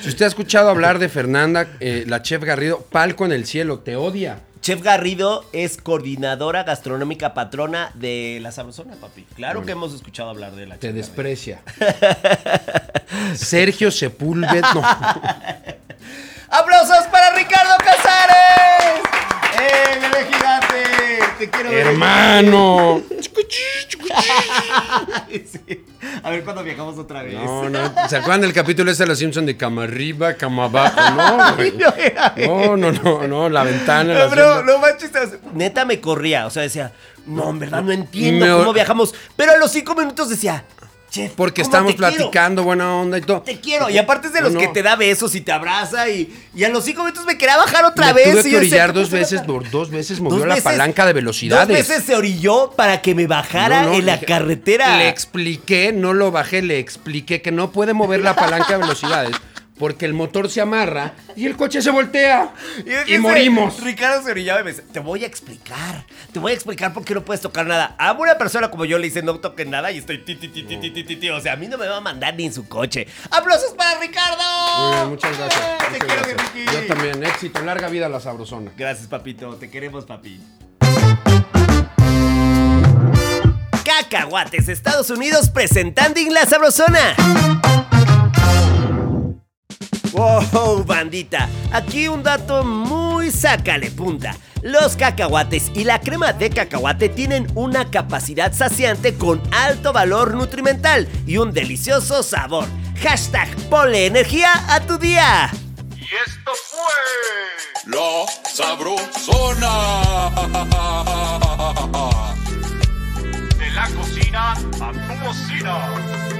Si usted ha escuchado hablar de Fernanda, eh, la chef Garrido, palco en el cielo, te odia. Chef Garrido es coordinadora gastronómica patrona de La Sabrosona, papi. Claro que hemos escuchado hablar de la Te Chef desprecia. Sergio Sepúlveda, no. ¡Aplausos para Ricardo Casares! ¡Eh, bebé gigante! ¡Te quiero, bebé Hermano. Sí. A ver cuándo viajamos otra vez. No, no. ¿Se acuerdan del capítulo ese de los Simpsons de cama arriba, cama abajo? No, güey. No, no, no, no. La ventana. No, bro, no manches. Neta me corría. O sea, decía, no, en verdad no entiendo Me- cómo viajamos. Pero a los cinco minutos decía, chef. Porque ¿cómo estamos quiero? platicando, buena onda y todo. Te quiero. Y aparte es de los No, que te da besos y te abraza. Y, y a los cinco minutos me quería bajar otra Me vez. tuve que orillar ¿cómo dos veces, por dos veces movió Dos la palanca de velocidades. Dos veces se orilló para que me bajara no, en la dije- carretera. Le expliqué, no lo bajé, le expliqué que no puede mover la palanca de velocidades porque el motor se amarra y el coche se voltea Y, morimos. Ricardo se orillaba y me dice, te voy a explicar, te voy a explicar por qué no puedes tocar nada. A una persona como yo le dice no toques nada y estoy ti, ti, ti, ti, ti, ti, ti, ti. O sea, a mí no me va a mandar ni en su coche. ¡Aplausos para Ricardo! Muy bien, muchas gracias. ¡Eh, Te quiero, gracias. Ricky. Yo también, éxito, larga vida a la sabrosona. Gracias, papito. Te queremos, papi. Cacahuates, Estados Unidos presentando en la sabrosona. Wow, bandita, aquí un dato muy sácale punta. Los cacahuates y la crema de cacahuate tienen una capacidad saciante con alto valor nutrimental y un delicioso sabor. Hashtag ponle energía a tu día. Y esto fue La Sabrosona. De la cocina a tu bocina.